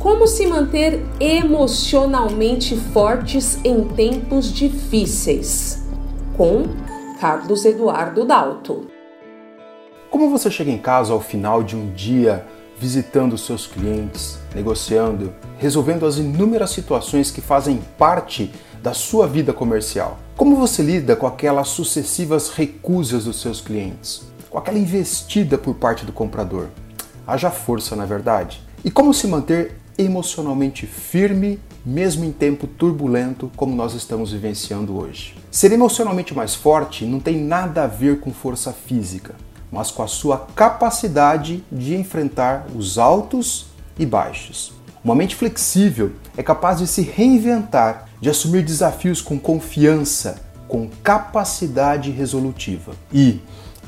Como se manter emocionalmente fortes em tempos difíceis? Com Carlos Eduardo Dalto. Como você chega em casa ao final de um dia visitando seus clientes, negociando, resolvendo as inúmeras situações que fazem parte da sua vida comercial? Como você lida com aquelas sucessivas recusas dos seus clientes? Com aquela investida por parte do comprador? Haja força, na verdade. E como se manter emocionalmente firme, mesmo em tempo turbulento como nós estamos vivenciando hoje? Ser emocionalmente mais forte não tem nada a ver com força física, mas com a sua capacidade de enfrentar os altos e baixos. Uma mente flexível é capaz de se reinventar, de assumir desafios com confiança, com capacidade resolutiva. E,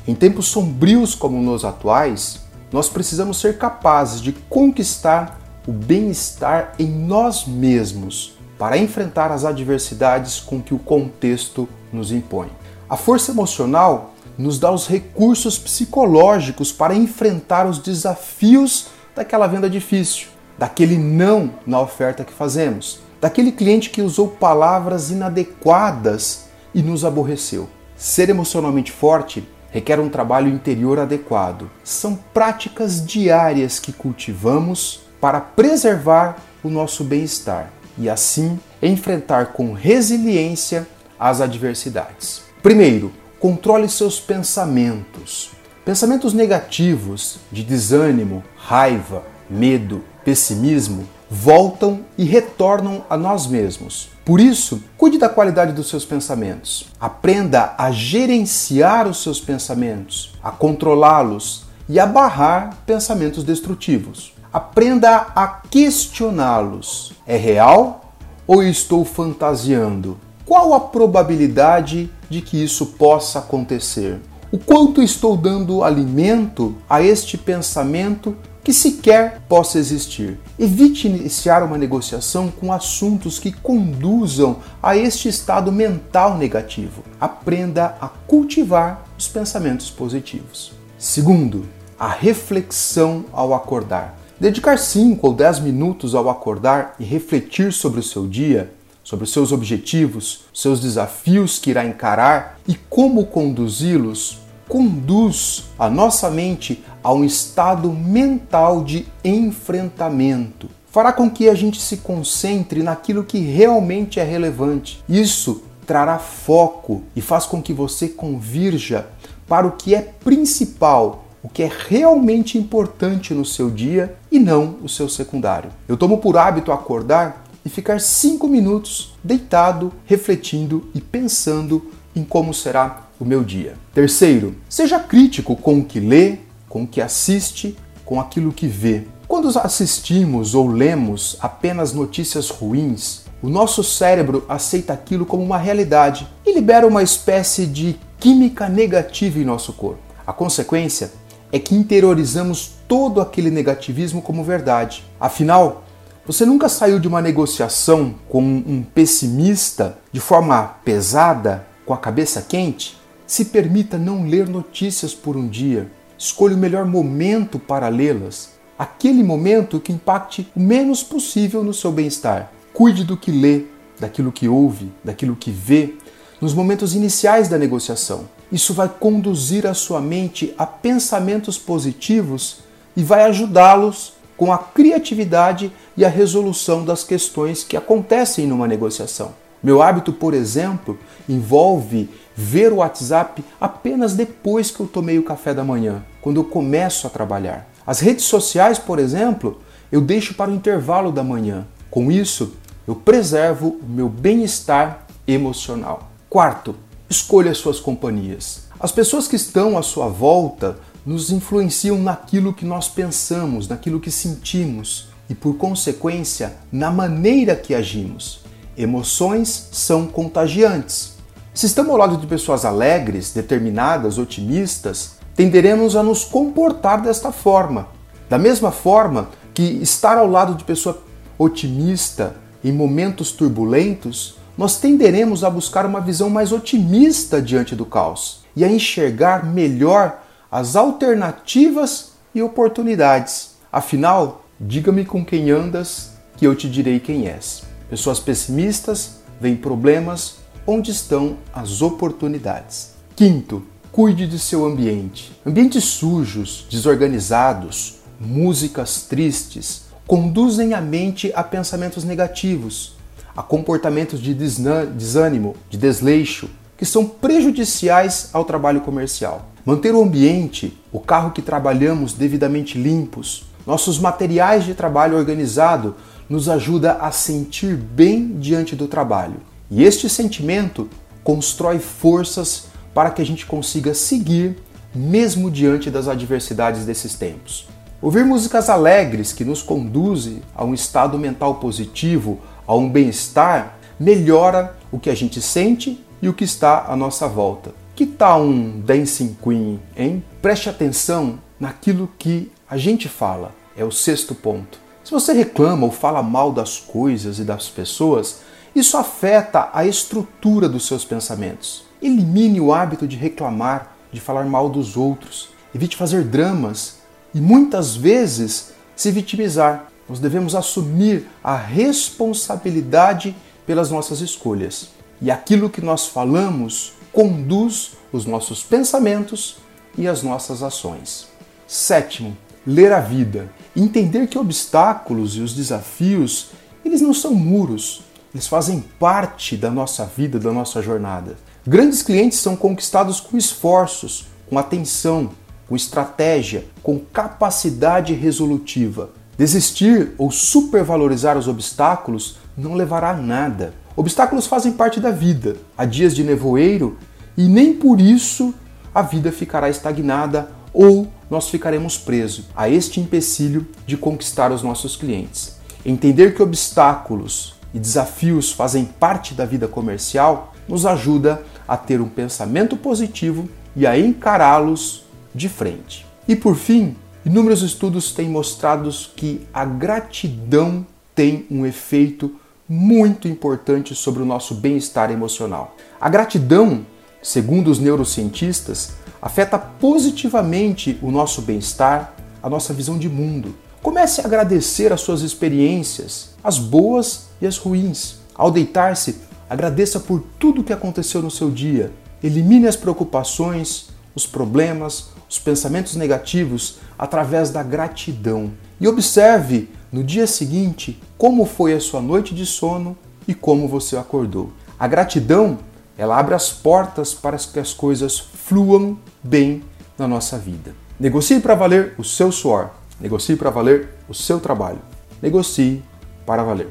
em tempos sombrios como nos atuais, nós precisamos ser capazes de conquistar o bem-estar em nós mesmos para enfrentar as adversidades com que o contexto nos impõe. A força emocional nos dá os recursos psicológicos para enfrentar os desafios daquela venda difícil, daquele não na oferta que fazemos, daquele cliente que usou palavras inadequadas e nos aborreceu. Ser emocionalmente forte requer um trabalho interior adequado. São práticas diárias que cultivamos para preservar o nosso bem-estar e assim enfrentar com resiliência as adversidades. Primeiro, controle seus pensamentos. Pensamentos negativos de desânimo, raiva, medo, pessimismo voltam e retornam a nós mesmos. Por isso, cuide da qualidade dos seus pensamentos. Aprenda a gerenciar os seus pensamentos, a controlá-los e a barrar pensamentos destrutivos. Aprenda a questioná-los. É real ou estou fantasiando? Qual a probabilidade de que isso possa acontecer? O quanto estou dando alimento a este pensamento que sequer possa existir. Evite iniciar uma negociação com assuntos que conduzam a este estado mental negativo. Aprenda a cultivar os pensamentos positivos. Segundo, a reflexão ao acordar. Dedicar 5 ou 10 minutos ao acordar e refletir sobre o seu dia, sobre os seus objetivos, seus desafios que irá encarar e como conduzi-los conduz a nossa mente a um estado mental de enfrentamento. Fará com que a gente se concentre naquilo que realmente é relevante. Isso trará foco e faz com que você convirja para o que é principal, o que é realmente importante no seu dia e não o seu secundário. Eu tomo por hábito acordar e ficar cinco minutos deitado, refletindo e pensando em como será o meu dia. Terceiro, seja crítico com o que lê, com o que assiste, com aquilo que vê. Quando assistimos ou lemos apenas notícias ruins, o nosso cérebro aceita aquilo como uma realidade e libera uma espécie de química negativa em nosso corpo. A consequência é que interiorizamos todo aquele negativismo como verdade. Afinal, você nunca saiu de uma negociação com um pessimista de forma pesada, com a cabeça quente? Se permita não ler notícias por um dia. Escolha o melhor momento para lê-las. Aquele momento que impacte o menos possível no seu bem-estar. Cuide do que lê, daquilo que ouve, daquilo que vê nos momentos iniciais da negociação. Isso vai conduzir a sua mente a pensamentos positivos e vai ajudá-los com a criatividade e a resolução das questões que acontecem numa negociação. Meu hábito, por exemplo, envolve ver o WhatsApp apenas depois que eu tomei o café da manhã, quando eu começo a trabalhar. As redes sociais, por exemplo, eu deixo para o intervalo da manhã. Com isso, eu preservo o meu bem-estar emocional. Quarto, escolha suas companhias. As pessoas que estão à sua volta nos influenciam naquilo que nós pensamos, naquilo que sentimos e, por consequência, na maneira que agimos. Emoções são contagiantes. Se estamos ao lado de pessoas alegres, determinadas, otimistas, tenderemos a nos comportar desta forma. Da mesma forma que estar ao lado de pessoa otimista em momentos turbulentos, nós tenderemos a buscar uma visão mais otimista diante do caos e a enxergar melhor as alternativas e oportunidades. Afinal, Diga-me com quem andas, que eu te direi quem és. Pessoas pessimistas veem problemas onde estão as oportunidades. Quinto, cuide de seu ambiente. Ambientes sujos, desorganizados, músicas tristes conduzem a mente a pensamentos negativos, a comportamentos de desânimo, de desleixo, que são prejudiciais ao trabalho comercial. Manter o ambiente, o carro que trabalhamos devidamente limpos, nossos materiais de trabalho organizado nos ajuda a sentir bem diante do trabalho. E este sentimento constrói forças para que a gente consiga seguir mesmo diante das adversidades desses tempos. Ouvir músicas alegres que nos conduzem a um estado mental positivo, a um bem-estar, melhora o que a gente sente e o que está à nossa volta. Que tal um Dancing Queen, hein? Preste atenção naquilo que a gente fala. É o sexto ponto. Se você reclama ou fala mal das coisas e das pessoas, isso afeta a estrutura dos seus pensamentos. Elimine o hábito de reclamar, de falar mal dos outros. Evite fazer dramas e muitas vezes se vitimizar. Nós devemos assumir a responsabilidade pelas nossas escolhas. E aquilo que nós falamos conduz os nossos pensamentos e as nossas ações. Sétimo, ler a vida. Entender que obstáculos e os desafios, eles não são muros, eles fazem parte da nossa vida, da nossa jornada. Grandes clientes são conquistados com esforços, com atenção, com estratégia, com capacidade resolutiva. Desistir ou supervalorizar os obstáculos não levará a nada. Obstáculos fazem parte da vida. Há dias de nevoeiro e nem por isso a vida ficará estagnada ou nós ficaremos presos a este empecilho de conquistar os nossos clientes. Entender que obstáculos e desafios fazem parte da vida comercial nos ajuda a ter um pensamento positivo e a encará-los de frente. E por fim, inúmeros estudos têm mostrado que a gratidão tem um efeito muito importante sobre o nosso bem-estar emocional. A gratidão, segundo os neurocientistas, afeta positivamente o nosso bem-estar, a nossa visão de mundo. Comece a agradecer as suas experiências, as boas e as ruins. Ao deitar-se, agradeça por tudo que aconteceu no seu dia. Elimine as preocupações, os problemas, os pensamentos negativos através da gratidão. E observe no dia seguinte como foi a sua noite de sono e como você acordou. A gratidão, ela abre as portas para que as coisas fluam bem na nossa vida. Negocie para valer o seu suor. Negocie para valer o seu trabalho. Negocie para valer.